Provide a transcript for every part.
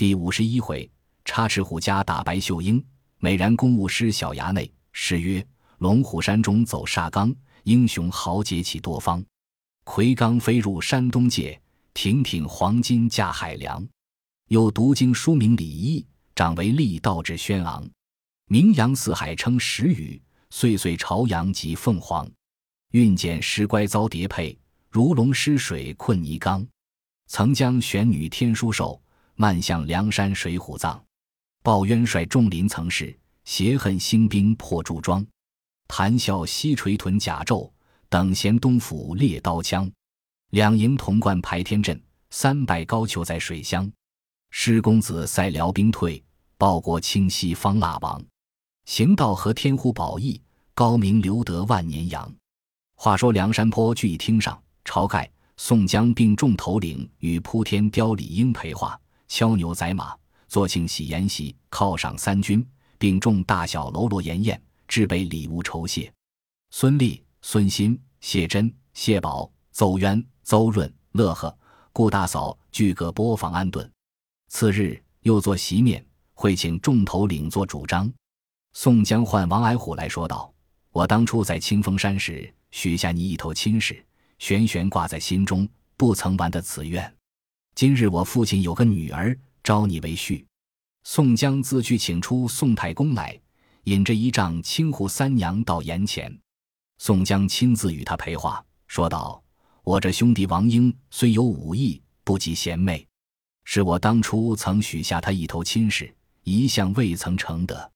第五十一回，插翅虎家打白秀英，美髯公务师小衙内。诗曰：龙虎山中走沙冈，英雄豪杰起多方。魁罡飞入山东界，挺挺黄金架海梁。又读经书名礼义，长为力道之轩昂。名扬四海称时雨，岁岁朝阳及凤凰。运检石乖遭叠配，如龙失水困泥缸。曾将玄女天书授，漫向梁山水浒藏。报冤率众林曾事，挟恨兴兵破祝庄。谈笑西垂屯甲胄，等闲东府猎刀枪。两营同贯排天阵，三百高俅在水乡。施公子塞辽兵退，报国清西方腊王。行道和天呼保义，高明留得万年扬。话说梁山坡聚义厅上，晁盖、宋江并众头领与扑天雕李应陪话，敲牛宰马，坐庆喜筵席，犒赏三军，并众大小喽啰筵宴，置备礼物酬谢。孙立、孙新、谢珍、谢宝、邹渊、邹润、乐呵、顾大嫂俱各播房安顿。次日又做席面，会请众头领做主张。宋江唤王矮虎来说道：“我当初在清风山时许下你一头亲事，悬悬挂在心中，不曾完的此愿。今日我父亲有个女儿，招你为婿。”宋江自去请出宋太公来，引着一丈青扈三娘到檐前。宋江亲自与他陪话，说道：“我这兄弟王英虽有武艺，不及贤妹，是我当初曾许下他一头亲事，一向未曾成得。”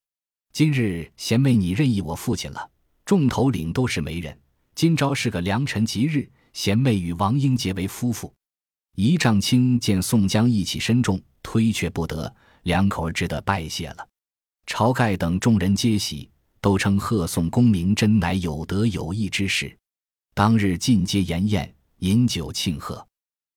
今日贤妹你任意我父亲了，众头领都是媒人。今朝是个良辰吉日，贤妹与王英结为夫妇。一丈青见宋江义气深重，推却不得，两口只得拜谢了。晁盖等众人皆喜，都称贺宋公明真乃有德有义之士。当日进阶筵宴，饮酒庆贺。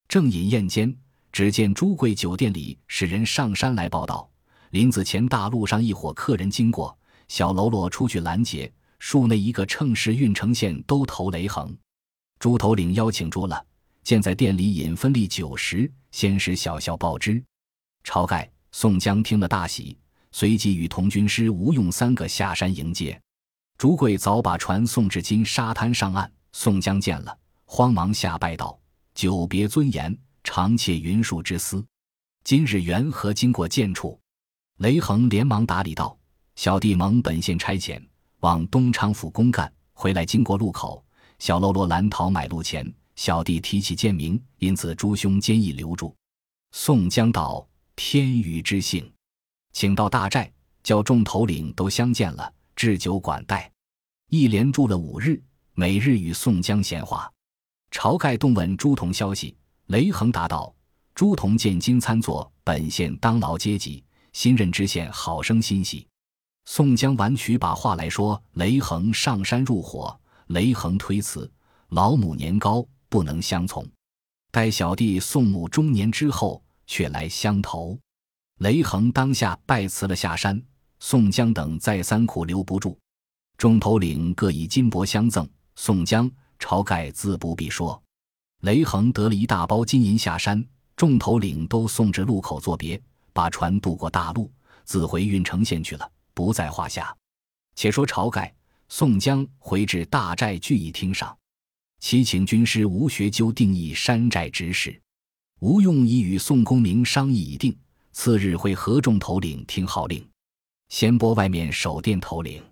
正饮宴间，只见朱贵酒店里使人上山来报道。临子前大路上一伙客人经过，小喽啰出去拦截。树内一个称是郓城县都头雷横，朱头领邀请住了，现在店里饮分利酒食，先使小校报之。晁盖、宋江听了大喜，随即与同军师吴用三个下山迎接。朱贵早把船送至金沙滩上岸，宋江见了，慌忙下拜道：“久别尊严，长窃云树之思，今日缘何经过见处？”雷横连忙打理道：“小弟蒙本县差遣，往东昌府公干，回来经过路口，小喽啰拦讨买路钱，小弟提起贱名，因此诸兄坚意留住。”宋江道：“天宇之幸，请到大寨，叫众头领都相见了，置酒管待。”一连住了五日，每日与宋江闲话。晁盖动问朱仝消息，雷横答道：“朱仝见金参座本县当劳阶级。”新任知县好生欣喜，宋江婉曲把话来说：雷横上山入伙，雷横推辞，老母年高不能相从，待小弟宋母中年之后，却来相投。雷横当下拜辞了下山，宋江等再三苦留不住，众头领各以金帛相赠，宋江、晁盖自不必说。雷横得了一大包金银下山，众头领都送至路口作别。把船渡过大路，自回郓城县去了，不在话下。且说晁盖、宋江回至大寨聚义厅上，齐请军师吴学究定义山寨之事。吴用已与宋公明商议已定，次日会合众头领听号令。先拨外面守店头领。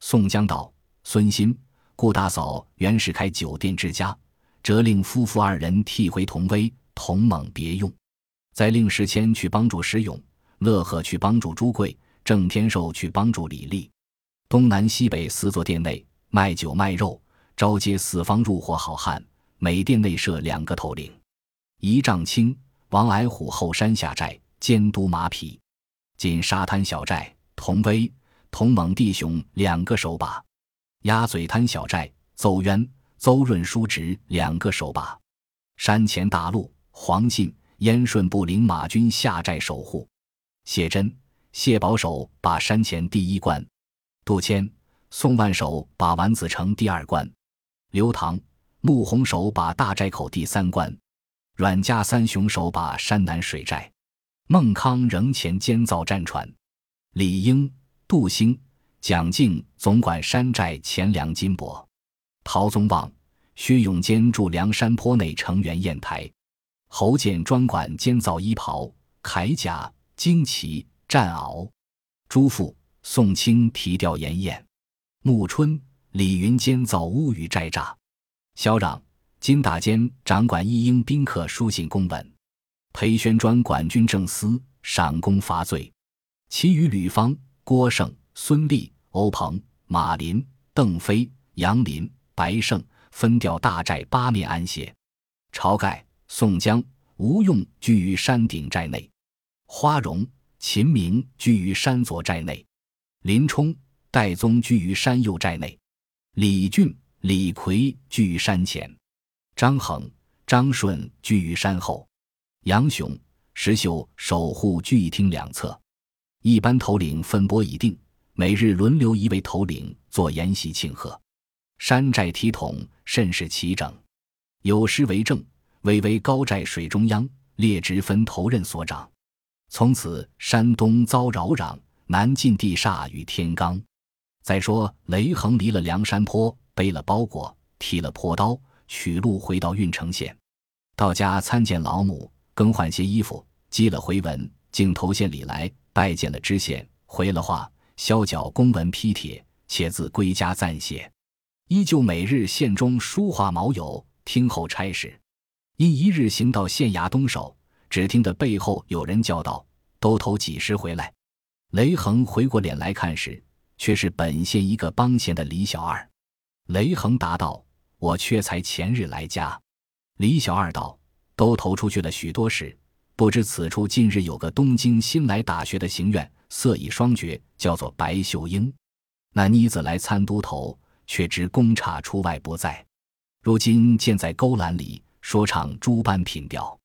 宋江道：“孙新、顾大嫂原是开酒店之家，责令夫妇二人替回同威、同猛别用。”再令石谦去帮助石勇，乐呵去帮助朱贵，郑天寿去帮助李立。东南西北四座店内卖酒卖肉，招接四方入伙好汉。每店内设两个头领，一丈青、王矮虎后山下寨监督马匹；进沙滩小寨童威、童猛弟兄两个手把；鸭嘴滩小寨邹渊、邹润叔侄两个手把；山前大路黄信。燕顺部领马军下寨守护，谢珍、谢保守把山前第一关，杜迁、宋万守把丸子城第二关，刘唐、穆弘守把大寨口第三关，阮家三雄守把山南水寨，孟康仍前监造战船。李应、杜兴、蒋敬总管山寨钱粮金帛。陶宗旺、薛永坚驻梁山坡内成员砚台。侯建专管监造衣袍、铠甲、旌旗、战鳌。朱富、宋清提调盐砚。暮春，李云监造屋宇寨栅。萧让、金大坚掌管一应宾客书信公文。裴宣专管军政司，赏功罚罪。其余吕方、郭盛、孙立、欧鹏、马林、邓飞、杨林、白胜分调大寨八面安歇。晁盖、宋江、吴用居于山顶寨内，花荣、秦明居于山左寨内，林冲、戴宗居于山右寨内，李俊、李逵居于山前，张衡、张顺居于山后，杨雄、石秀守护聚义厅两侧。一般头领分拨已定，每日轮流一位头领做筵席庆贺。山寨体统甚是齐整，有诗为证：“巍巍高寨水中央，列职分头任所长。从此山东遭扰攘，南进地煞与天罡。”再说雷横离了梁山坡，背了包裹，提了破刀，取路回到郓城县，到家参见老母，更换些衣服，寄了回文，竟投县里来。拜见了知县，回了话，削缴公文批帖，且自归家暂歇。依旧每日县中书画毛友，听候差事。因一日行到县衙东首，只听得背后有人叫道：“都头几时回来？”雷横回过脸来看时，却是本县一个帮闲的李小二。雷横答道：“我缺才前日来家。”李小二道：“都投出去了许多事。”不知此处近日有个东京新来打学的行院，色艺双绝，叫做白秀英。那妮子来参都头，却知公差出外不在。如今见在勾栏里说唱诸般品调，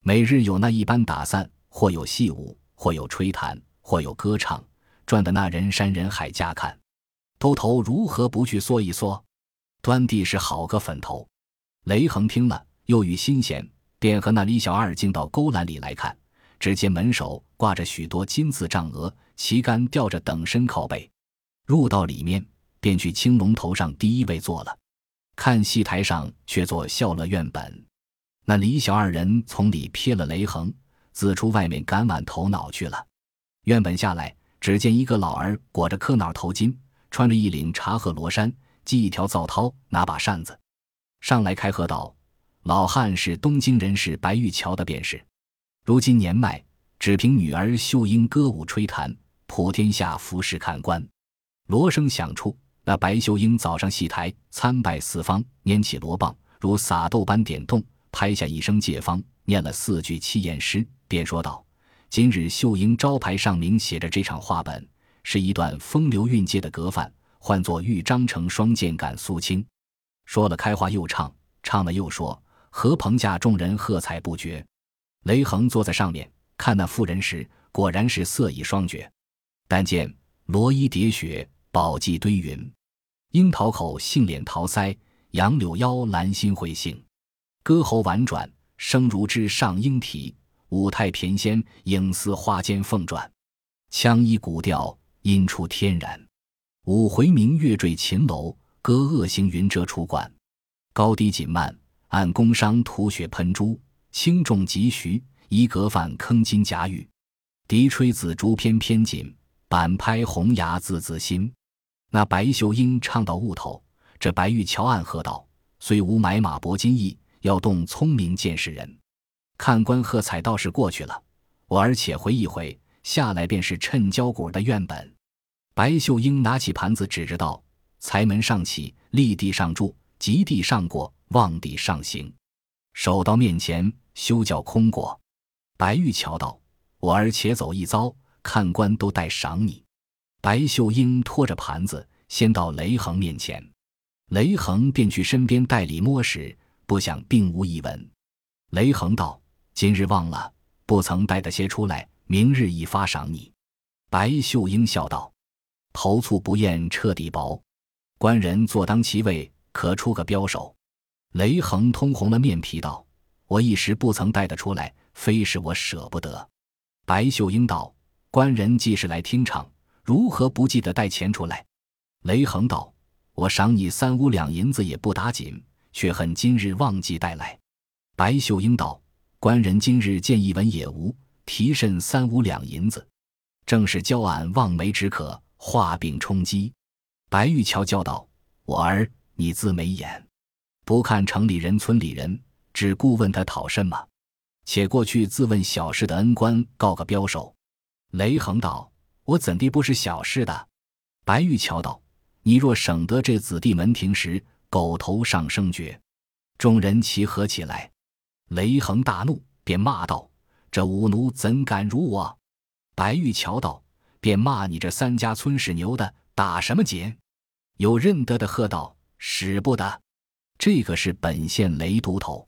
每日有那一般打散，或有戏舞，或有吹弹，或有歌唱，转得那人山人海家看。都头如何不去缩一缩？端地是好个粉头。雷横听了，又遇新鲜。便和那李小二进到勾栏里来看，只见门首挂着许多金字帐额，旗杆吊着等身靠背。入到里面，便去青龙头上第一位坐了。看戏台上却坐笑乐院本。那李小二人从里瞥了雷横，自出外面赶晚头脑去了。院本下来，只见一个老儿裹着磕脑头巾，穿着一领茶褐罗衫，系一条皂绦，拿把扇子，上来开喝道。老汉是东京人士白玉桥的便是，如今年迈，只凭女儿秀英歌舞吹弹，普天下服侍看官。锣声响处，那白秀英早上戏台参拜四方，拈起锣棒，如撒豆般点动，拍下一声借方，念了四句七言诗，便说道：“今日秀英招牌上明写着这场话本，是一段风流韵界的格范，唤作豫章城双剑赶苏青。”说了开话又唱，唱了又说。何鹏驾众人喝彩不绝，雷横坐在上面看那妇人时，果然是色艺双绝。但见罗衣叠雪，宝髻堆云，樱桃口，杏脸桃腮，杨柳腰，兰心会杏。歌喉婉转，声如之上莺啼；舞态翩跹，影似花间凤转。腔衣古调，音出天然。五回明月坠秦楼，歌恶行云遮楚馆。高低紧慢。按宫商吐血喷珠，轻重急徐，一格范铿金夹玉，笛吹紫竹翩翩紧，板拍红牙字字新。那白秀英唱到悟头，这白玉桥暗喝道：“虽无买马铂金意，要动聪明见识人。”看官喝彩倒是过去了，我儿且回一回，下来便是趁交鼓的院本。白秀英拿起盘子指着道：“财门上起，立地上柱，极地上过。”望地上行，手到面前，休叫空过。白玉桥道：“我儿且走一遭，看官都待赏你。”白秀英拖着盘子，先到雷横面前，雷横便去身边代理摸时，不想并无一文。雷横道：“今日忘了，不曾带的些出来，明日一发赏你。”白秀英笑道：“头醋不厌彻底薄，官人坐当其位，可出个标手。”雷横通红了面皮道：“我一时不曾带得出来，非是我舍不得。”白秀英道：“官人既是来听唱，如何不记得带钱出来？”雷横道：“我赏你三五两银子也不打紧，却恨今日忘记带来。”白秀英道：“官人今日见一文也无，提甚三五两银子？正是教俺望梅止渴，画饼充饥。”白玉桥叫道：“我儿，你自没眼，不看城里人、村里人，只顾问他讨甚么？且过去自问小事的恩官，告个标手。”雷横道：“我怎地不是小事的？”白玉桥道。你若省得这子弟门庭时，狗头上生绝。众人齐合起来，雷横大怒，便骂道：“这五奴怎敢辱我？”白玉桥道：“便骂你这三家村使牛的，打什么紧？”有认得的喝道：“使不得！这个是本县雷都头。”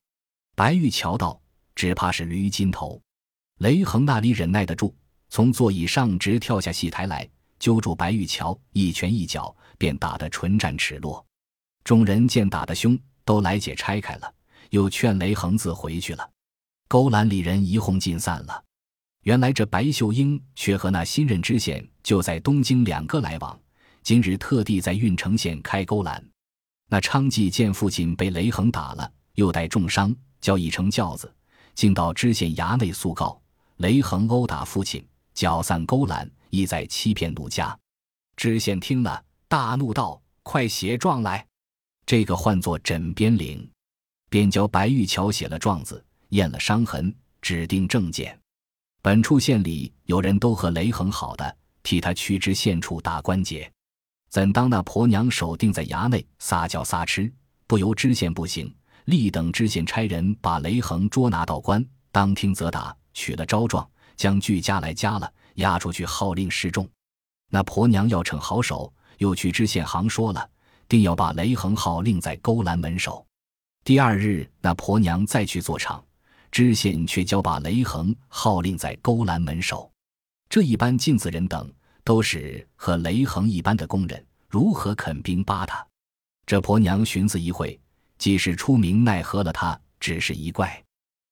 白玉桥道：“只怕是驴金头。”雷横那里忍耐得住，从座椅上直跳下戏台来。揪住白玉桥，一拳一脚，便打得唇战齿落。众人见打得凶，都来解拆开了，又劝雷横子回去了。勾栏里人一哄尽散了。原来这白秀英却和那新任知县就在东京两个来往，今日特地在郓城县开勾栏。那昌妓见父亲被雷横打了，又带重伤，叫一乘轿子，竟到知县衙内诉告雷横殴打父亲，搅散勾栏。意在欺骗奴家，知县听了，大怒道：“快写状来！”这个唤作枕边铃，便教白玉桥写了状子，验了伤痕，指定证件。本处县里有人都和雷横好的，替他去知县处打关节。怎当那婆娘手定在衙内撒娇撒痴，不由知县不行，立等知县差人把雷横捉拿到官，当听责打，取了招状，将具家来家了。押出去号令示众，那婆娘要逞好手，又去知县行说了，定要把雷横号令在勾栏门首。第二日，那婆娘再去做场，知县却教把雷横号令在勾栏门首。这一般进子人等都是和雷横一般的工人，如何肯兵扒他？这婆娘寻思一会，即使出名，奈何了他，只是一怪。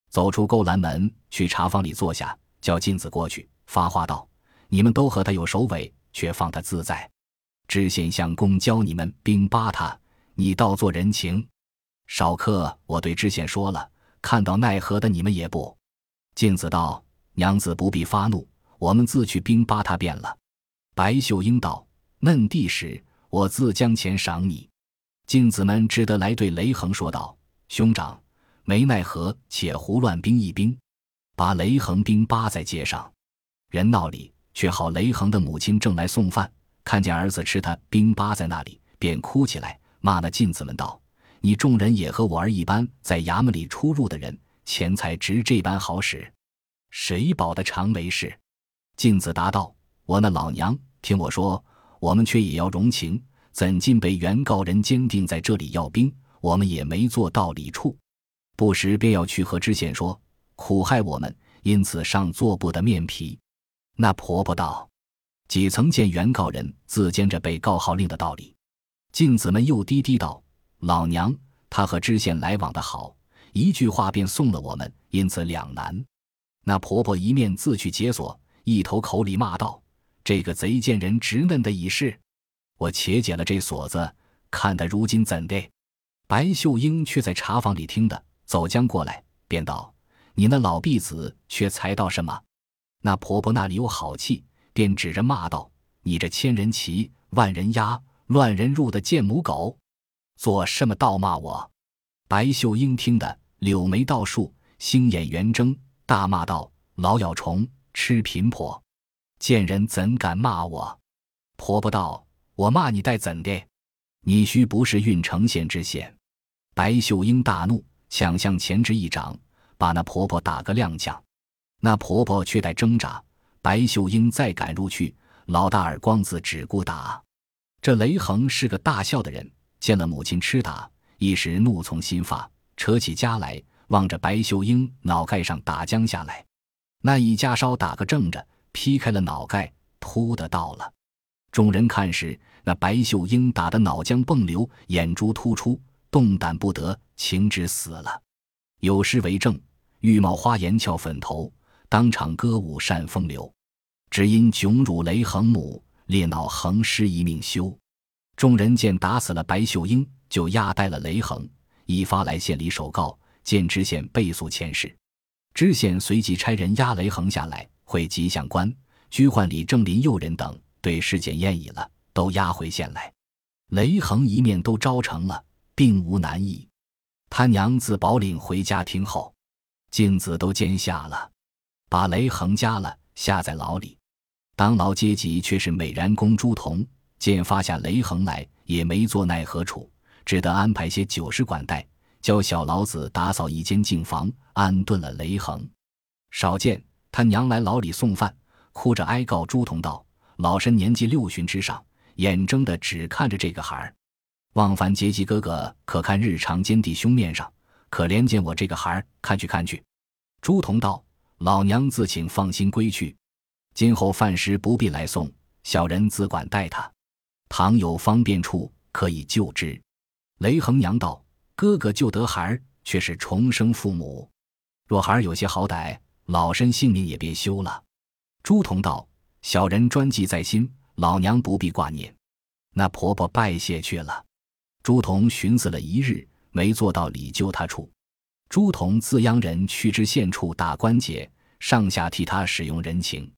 走出勾栏门，去茶房里坐下，叫进子过去。发话道：“你们都和他有首尾，却放他自在。知县相公教你们兵扒他，你倒做人情。少客，我对知县说了，看到奈何的你们也不。”镜子道：“娘子不必发怒，我们自去兵扒他便了。”白秀英道：“嫩地时，我自将钱赏你。”镜子们只得来对雷横说道：“兄长，没奈何，且胡乱兵一兵，把雷横兵扒在街上。”人闹里，却好雷横的母亲正来送饭，看见儿子吃他兵扒在那里，便哭起来，骂那镜子们道：“你众人也和我儿一般，在衙门里出入的人，钱财值这般好使，谁保得长为事？”镜子答道：“我那老娘听我说，我们却也要容情，怎禁被原告人坚定在这里要兵？我们也没做道理处，不时便要去和知县说，苦害我们，因此上做不得面皮。”那婆婆道：“几曾见原告人自兼着被告号令的道理？”镜子们又低低道：“老娘他和知县来往的好，一句话便送了我们，因此两难。”那婆婆一面自去解锁，一头口里骂道：“这个贼贱人直嫩的已是！我且解了这锁子，看他如今怎的？”白秀英却在茶房里听的，走将过来，便道：“你那老婢子却才到什么？”那婆婆那里有好气，便指着骂道：“你这千人骑，万人压，乱人入的贱母狗，做什么倒骂我？”白秀英听得柳眉倒竖，星眼圆睁，大骂道：“老咬虫，吃贫婆，贱人怎敢骂我？”婆婆道：“我骂你待怎的？你须不是郓城县知县。”白秀英大怒，抢向前之一掌，把那婆婆打个踉跄。那婆婆却待挣扎，白秀英再赶入去，老大耳光子只顾打。这雷横是个大笑的人，见了母亲吃打，一时怒从心发，扯起家来，望着白秀英脑盖上打将下来。那一家稍打个正着，劈开了脑盖，扑的到了。众人看时，那白秀英打得脑浆迸流，眼珠突出，动弹不得，情之死了。有诗为证：玉帽花颜俏粉头。当场歌舞扇风流。只因囧辱雷横母，烈恼横尸一命休。众人见打死了白秀英，就押带了雷横，一发来县里首告，见知县备诉前事。知县随即差人押雷横下来，会吉祥官、居宦李正林右人等，对事件验已了，都押回县来。雷横一面都招成了，并无难意。他娘自宝岭回家听后，镜子都尖下了，把雷横夹了，下在牢里。当牢阶级却是美髯公朱仝，见发下雷横来，也没做奈何处，只得安排些酒食管待，教小老子打扫一间净房，安顿了雷横。少见他娘来牢里送饭，哭着哀告朱仝道：“老身年纪六旬之上。”眼睁的只看着这个孩儿，望凡阶级哥哥可看日常见弟兄面上，可怜见我这个孩儿，看去看去。朱仝道：“老娘自请放心归去，今后饭食不必来送，小人自管待他。倘有方便处，可以救之。”雷横娘道：“哥哥救得孩儿，却是重生父母。若孩儿有些好歹，老身性命也别休了。”朱仝道：“小人专记在心。”老娘不必挂念，那婆婆拜谢去了。朱仝寻思了一日，没做到礼救他处。朱仝自央人去知县处打关节，上下替他使用人情。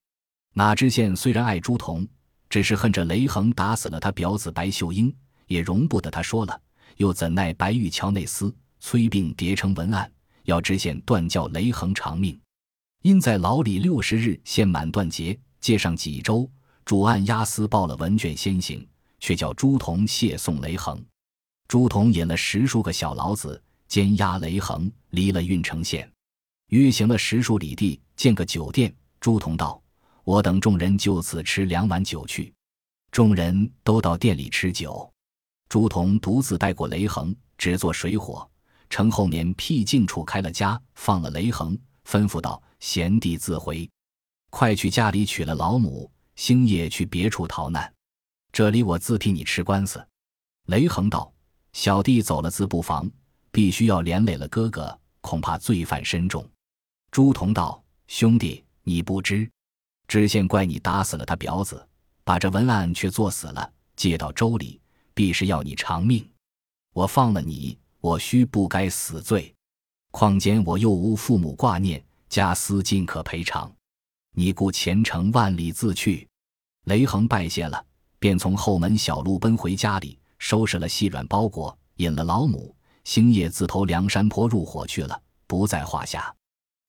哪知县虽然爱朱仝，只是恨着雷横打死了他表子白秀英，也容不得他说了。又怎奈白玉桥内司催病叠成文案，要知县断教雷横偿命。因在牢里六十日，限满断节，借上几周。主案押司报了文卷先行，却叫朱仝谢送雷横。朱仝引了十数个小老子，监押雷横，离了郓城县，约行了十数里地，见个酒店。朱仝道：“我等众人就此吃两碗酒去。”众人都到店里吃酒。朱仝独自带过雷横，只做水火。城后面僻静处开了家，放了雷横，吩咐道：“贤弟自回，快去家里娶了老母。”星夜去别处逃难，这里我自替你吃官司。雷横道：“小弟走了自不妨，必须要连累了哥哥，恐怕罪犯深重。”朱仝道：“兄弟，你不知，知县怪你打死了他表子，把这文案却作死了，借到州里，必是要你偿命。我放了你，我须不该死罪。况且我又无父母挂念，家私尽可赔偿。”你故前程万里自去，雷横拜谢了，便从后门小路奔回家里，收拾了细软包裹，引了老母星夜自投梁山坡入伙去了，不在话下。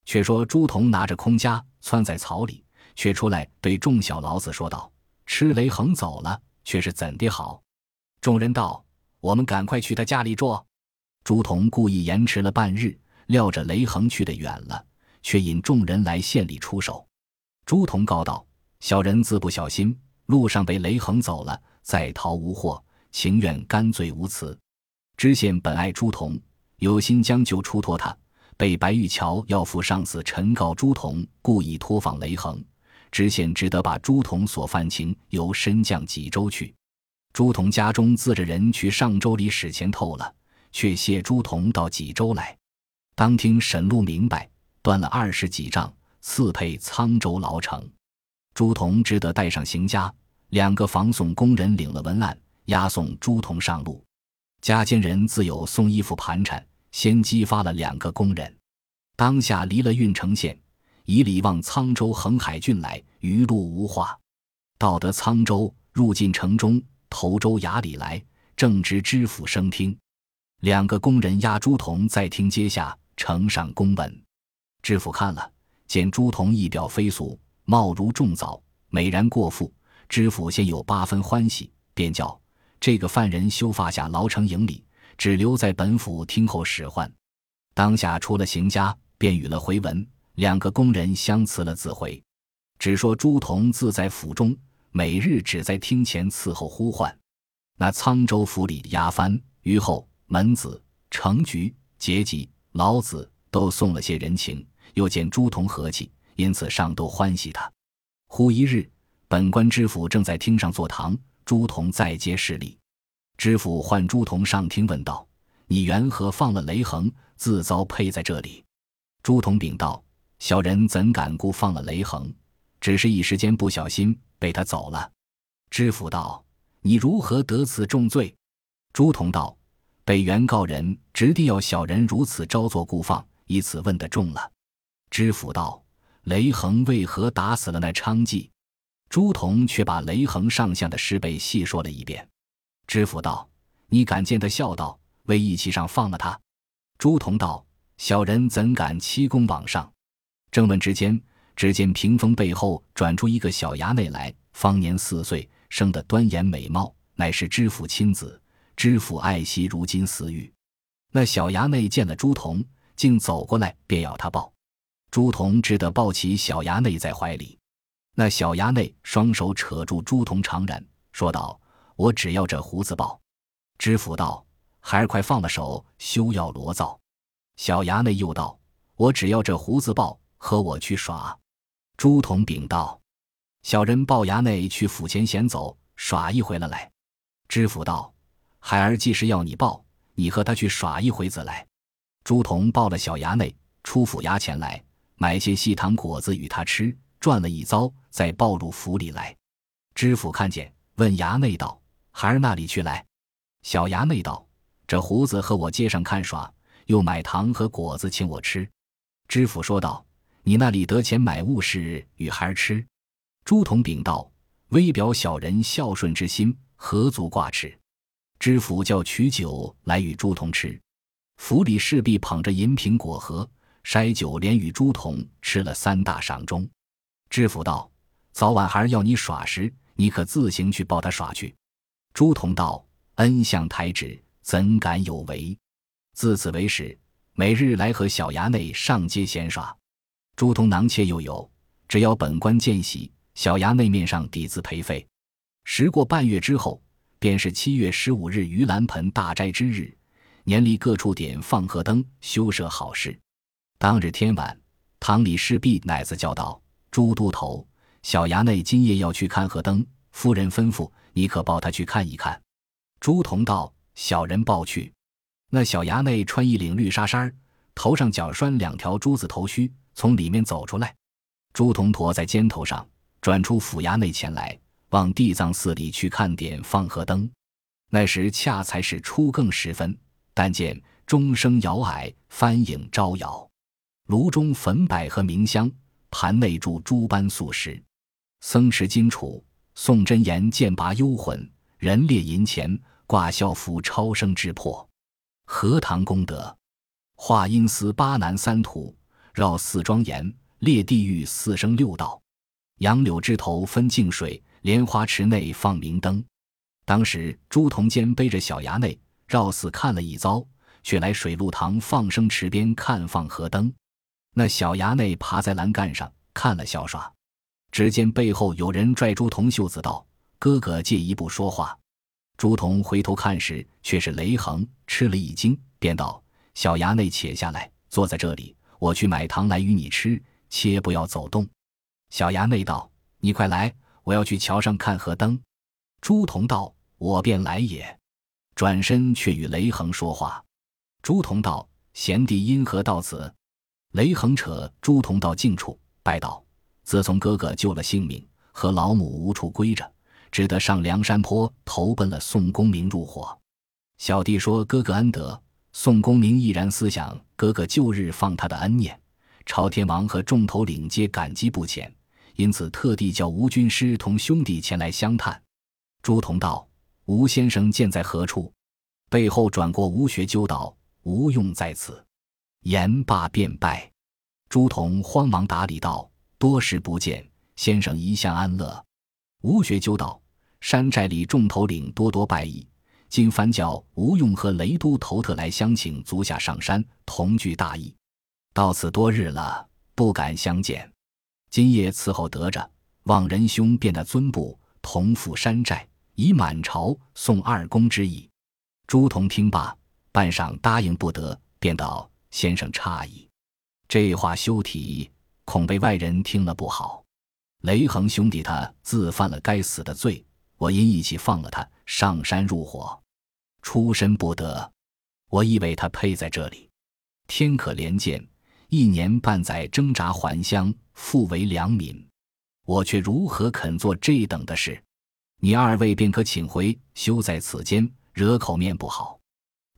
却说朱仝拿着空家窜在草里，却出来对众小老子说道：“吃雷横走了，却是怎的好？”众人道：“我们赶快去他家里住。”朱仝故意延迟了半日，料着雷横去得远了，却引众人来县里出手。朱仝告道：“小人自不小心，路上被雷横走了，再逃无祸，情愿甘罪无辞。”知县本爱朱仝，有心将就出脱他，被白玉桥要府上司陈告朱仝故意托访雷横，知县只得把朱仝所犯情由身降济州去。朱仝家中自着人去上州里使钱透了，却谢朱仝到济州来。当听沈禄明白，断了二十几丈。赐配沧州牢城，朱仝只得带上行家，两个防送工人领了文案，押送朱仝上路。家间人自有送衣服盘缠，先激发了两个工人。当下离了郓城县，以礼望沧州横海郡来，余路无话。到得沧州，入进城中，投州衙里来，正值知府升听。两个工人押朱仝在厅阶下呈上公文，知府看了。见朱仝仪表非俗，貌如重枣，美然过富。知府先有八分欢喜，便叫这个犯人休发下牢城营里，只留在本府听候使唤。当下出了行家，便与了回文。两个工人相辞了，自回。只说朱仝自在府中，每日只在厅前伺候呼唤。那沧州府里押藩、虞后、门子、程局、节级、老子都送了些人情。又见朱仝和气，因此上都欢喜他。忽一日，本官知府正在厅上坐堂，朱仝在街侍立。知府唤朱仝上厅，问道：“你缘何放了雷横，自遭配在这里？”朱仝禀道：“小人怎敢故放了雷横？只是一时间不小心被他走了。知府道：“你如何得此重罪？”朱仝道：“被原告人执地要小人如此招作故放，以此问得重了。”知府道：“雷横为何打死了那娼妓？”朱仝却把雷横上相的事被细说了一遍。知府道：“你敢见他笑道，为义气上放了他？”朱仝道：“小人怎敢欺公罔上？”正问之间，只见屏风背后转出一个小衙内来，方年四岁，生得端严美貌，乃是知府亲子。知府爱惜如金似玉。那小衙内见了朱仝，竟走过来，便要他抱。朱仝只得抱起小衙内在怀里。那小衙内双手扯住朱仝长髯，说道：“我只要这胡子抱。”知府道：“孩儿快放了手，休要罗造。”小衙内又道：“我只要这胡子抱。”和我去耍，朱仝禀道：“小人抱衙内去府前闲走，耍一回了来。”知府道：“孩儿既是要你抱，你和他去耍一回子来。”朱仝抱了小衙内出府衙前来，买些细糖果子与他吃，转了一遭，再抱入府里来。知府看见，问衙内道：“孩儿那里去来？”小衙内道：“这胡子和我街上看耍，又买糖和果子请我吃。”知府说道。你那里得钱买物事与孩儿吃？朱仝禀道：“微表小人孝顺之心，何足挂齿？”知府叫取酒来与朱仝吃。府里侍婢捧着银瓶果盒，筛酒连与朱仝吃了三大晌钟。知府道：“早晚孩儿要你耍时，你可自行去抱他耍去。”朱仝道：“恩相台旨，怎敢有违？”自此为始，每日来和小衙内上街闲耍。朱同囊妾又有，只要本官见喜，小衙内面上抵字赔费。时过半月之后，便是七月十五日盂兰盆大斋之日，年里各处点放河灯，修设好事。当日天晚，堂里侍婢乃子叫道：“朱都头，小衙内今夜要去看河灯，夫人吩咐你可抱他去看一看。”朱同道：“小人抱去。”那小衙内穿一领绿纱衫，头上角拴两条珠子头须。从里面走出来，朱仝驮在肩头上，转出府衙内前来，往地藏寺里去看点放河灯。那时恰才是初更时分，但见钟声摇矮，幡影招摇，炉中焚百合明香，盘内铸诸般素食。僧持金杵，诵真言，剑拔幽魂，人列银钱，挂孝符，超生之魄。荷塘功德，化阴司八难三土。绕四庄严，列地狱四生六道，杨柳枝头分净水，莲花池内放明灯。当时朱仝肩背着小衙内，绕寺看了一遭，却来水陆堂放生池边看放河灯。那小衙内爬在栏杆上看了笑耍，只见背后有人拽朱仝袖子道：“哥哥借一步说话。”朱仝回头看时，却是雷横，吃了一惊，便道：“小衙内且下来，坐在这里。”我去买糖来与你吃，切不要走动。小衙内道：“你快来，我要去桥上看河灯。”朱仝道：“我便来也。”转身却与雷横说话。朱仝道：“贤弟因何到此？”雷横扯朱仝到近处，拜道：“自从哥哥救了性命，和老母无处归着，只得上梁山坡投奔了宋公明入伙。小弟说哥哥恩德。”宋公明毅然思想哥哥旧日放他的恩念，朝天王和众头领皆感激不浅，因此特地叫吴军师同兄弟前来相探。朱仝道：“吴先生见在何处？”背后转过吴学究道：“吴用在此。”言罢便拜。朱仝慌忙打礼道：“多时不见，先生一向安乐。”吴学究道：“山寨里众头领多多拜矣。”今番叫吴用和雷都头特来相请足下上山同聚大义，到此多日了，不敢相见。今夜伺候得着，望仁兄便得尊部同赴山寨，以满朝送二公之意。朱仝听罢，半晌答应不得，便道：“先生诧异，这话休提，恐被外人听了不好。雷横兄弟他自犯了该死的罪。”我因一起放了他上山入伙，出身不得，我以为他配在这里。天可怜见，一年半载挣扎还乡，复为良民。我却如何肯做这等的事？你二位便可请回，休在此间惹口面不好。”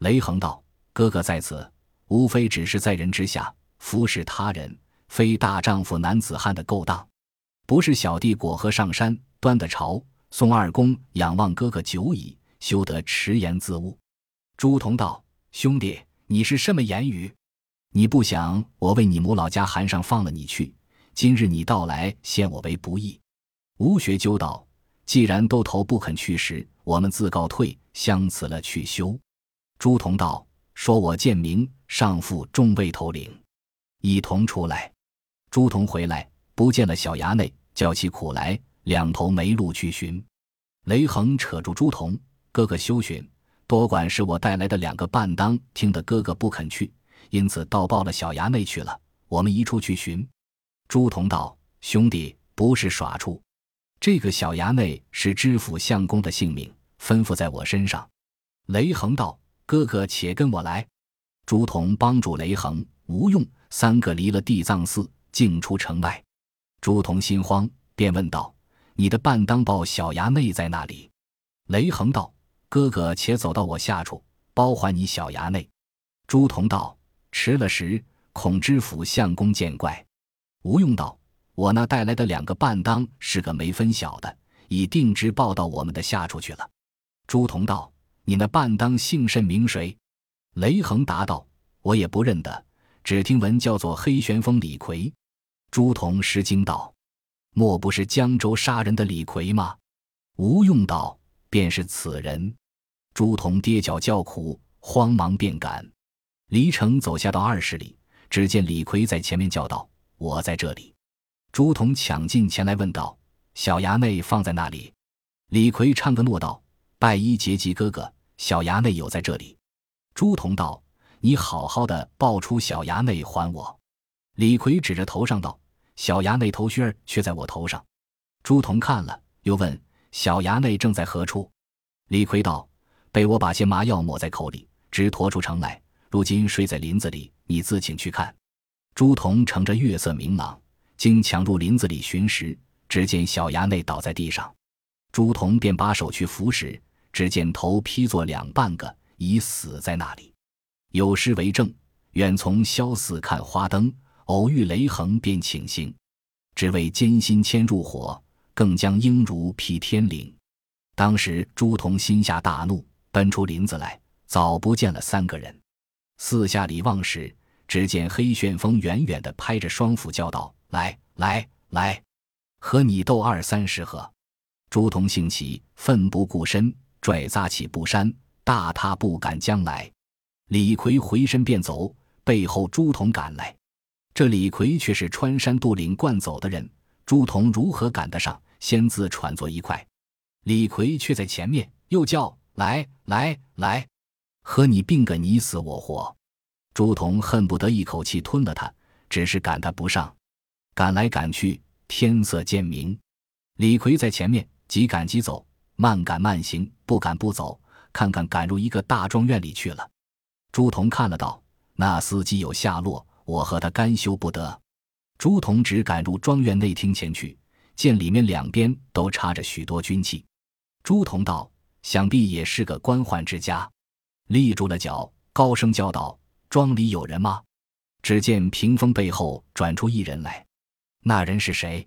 雷横道：“哥哥在此，无非只是在人之下服侍他人，非大丈夫男子汉的勾当。不是小弟果河上山端的朝，宋二公仰望哥哥久矣，休得迟言自误。”朱仝道：“兄弟，你是什么言语？你不想我为你母老家寒上放了你去？”今日你到来，陷我为不义。吴学究道：“既然都头不肯去时，我们自告退，相辞了去休。”朱仝道：“说我见明上父众位头领，一同出来。”朱仝回来，不见了小衙内，叫起苦来，两头没路去寻。雷横扯住朱仝：“哥哥休寻，多管是我带来的两个伴当，听得哥哥不肯去，因此倒报了小衙内去了。我们一处去寻。”朱仝道：“兄弟，不是耍处。这个小衙内是知府相公的性命，吩咐在我身上。”雷横道：“哥哥且跟我来。”朱仝帮助雷横、吴用三个离了地藏寺，径出城外。朱仝心慌，便问道：“你的半当报小衙内在那里？”雷横道：“哥哥且走到我下处，包还你小衙内。”朱仝道：“迟了时，恐知府相公见怪。”吴用道：“我那带来的两个半当是个没分晓的，已定之报到我们的下处去了。”朱仝道：“你那半当姓甚名谁？”雷横答道：“我也不认得，只听闻叫做黑旋风李逵。”朱仝失惊道：“莫不是江州杀人的李逵吗？”吴用道：“便是此人。”朱仝跌脚叫苦，慌忙便赶，离城走下到二十里，只见李逵在前面叫道。我在这里，朱仝抢进前来问道：“小衙内放在那里？”李逵唱个诺道：“拜一结吉哥哥，小衙内有在这里。”朱仝道：“你好好的抱出小衙内还我。”李逵指着头上道：“小衙内头靴儿却在我头上。”朱仝看了，又问：“小衙内正在何处？”李逵道：“被我把些麻药抹在口里，直驮出城来，如今睡在林子里，你自请去看。”朱仝乘着月色明朗，经抢入林子里寻时，只见小衙内倒在地上。朱仝便把手去扶时，只见头劈作两半个，已死在那里。有诗为证：“远从萧寺看花灯，偶遇雷横便请行。只为艰辛牵入火，更将应如劈天灵。”当时朱仝心下大怒，奔出林子来，早不见了三个人。四下里望时，只见黑旋风远远的拍着双斧叫道：“来来来，和你斗二三十合！”朱仝兴起，奋不顾身，拽扎起布衫，大踏步赶将来。李逵回身便走，背后朱仝赶来。这李逵却是穿山渡岭惯走的人，朱仝如何赶得上？先自喘作一块。李逵却在前面，又叫：“来来来，和你并个你死我活！”朱仝恨不得一口气吞了他，只是赶他不上，赶来赶去，天色渐明。李逵在前面，急赶急走，慢赶慢行，不赶不走，看看赶入一个大庄院里去了。朱仝看了道：“那司机有下落，我和他干休不得。”朱仝只赶入庄院内厅前去，见里面两边都插着许多军器。朱仝道：“想必也是个官宦之家。”立住了脚，高声叫道。庄里有人吗？只见屏风背后转出一人来，那人是谁？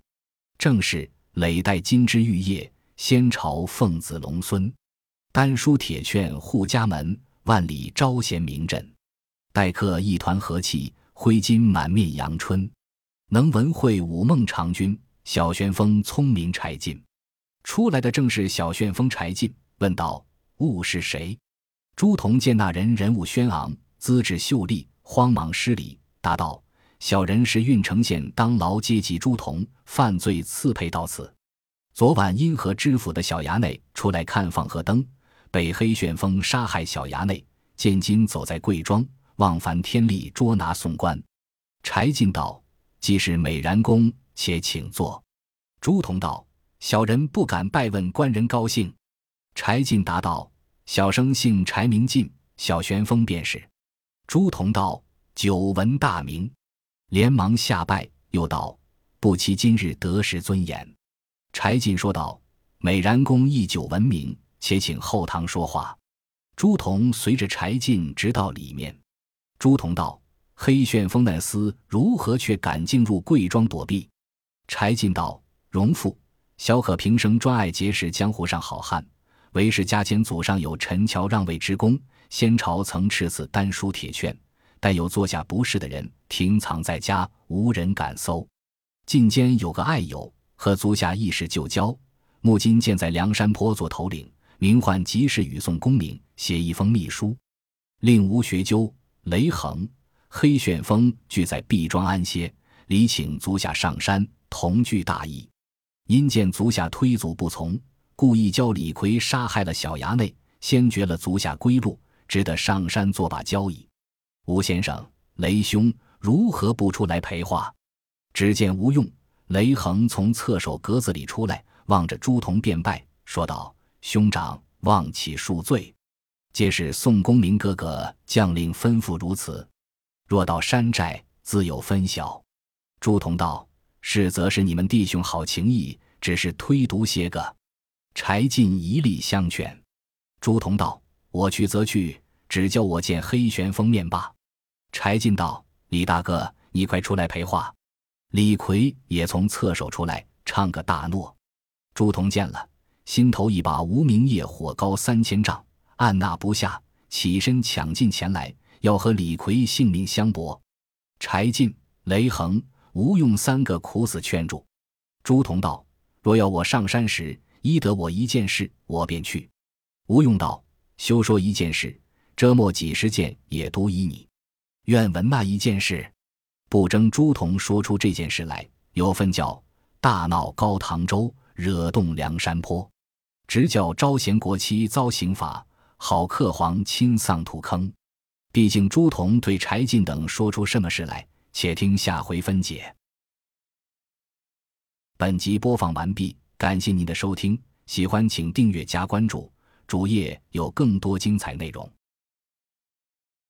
正是累代金枝玉叶，先朝凤子龙孙，丹书铁券护家门，万里招贤名震。待客一团和气，挥金满面阳春。能文会武孟尝君，小旋风聪明柴进。出来的正是小旋风柴进，问道：“物是谁？”朱仝见那人人物轩昂。资质秀丽，慌忙施礼，答道：“小人是郓城县当劳阶级朱仝，犯罪刺配到此。昨晚因和知府的小衙内出来看放河灯，被黑旋风杀害小衙内。见今走在贵庄，望凡天力捉拿宋官。”柴进道：“既是美髯公，且请坐。”朱仝道：“小人不敢拜问官人高姓。”柴进答道：“小生姓柴，名进，小旋风便是。”朱仝道：“久闻大名。”连忙下拜，又道：“不期今日得失尊严。”柴进说道：“美髯公亦久闻名，且请后堂说话。”朱仝随着柴进直到里面。朱仝道：“黑旋风那厮如何却敢进入贵庄躲避？”柴进道：“荣父，小可平生专爱结识江湖上好汉，为是家前祖上有陈桥让位之功，先朝曾赐此丹书铁券，但有坐下不是的人，停藏在家，无人敢搜。近间有个爱友，和足下义士旧交，目今见在梁山坡做头领，名唤及时雨宋公明，写一封密书，令吴学究、雷横、黑旋风俱在毕庄安歇，李请足下上山。”同具大义，因见足下推阻不从，故意教李逵杀害了小衙内，先绝了足下归路，只得上山作罢交易。吴先生、雷兄如何不出来陪话？只见吴用、雷横从侧手格子里出来，望着朱仝便拜，说道：“兄长望起恕罪，皆是宋公明哥哥将令吩咐如此。若到山寨，自有分晓。”朱仝道。是，则是你们弟兄好情谊，只是推独些个。柴进以力相劝。朱仝道：“我去则去，只叫我见黑旋风面罢。”柴进道：“李大哥，你快出来陪话。”李逵也从侧手出来，唱个大诺。朱仝见了，心头一把无名业火高三千丈，按捺不下，起身抢进前来，要和李逵性命相搏。柴进、雷横。吴用三个苦死劝住，朱仝道：“若要我上山时，依得我一件事，我便去。”吴用道：“休说一件事，折磨几十件也独依你。愿闻那一件事。”不争朱仝说出这件事来，有份叫大闹高唐州，惹动梁山坡，直叫招贤国戚遭刑罚，好客皇亲丧土坑。毕竟朱仝对柴进等说出什么事来。且听下回分解。本集播放完毕，感谢您的收听，喜欢请订阅加关注，主页有更多精彩内容。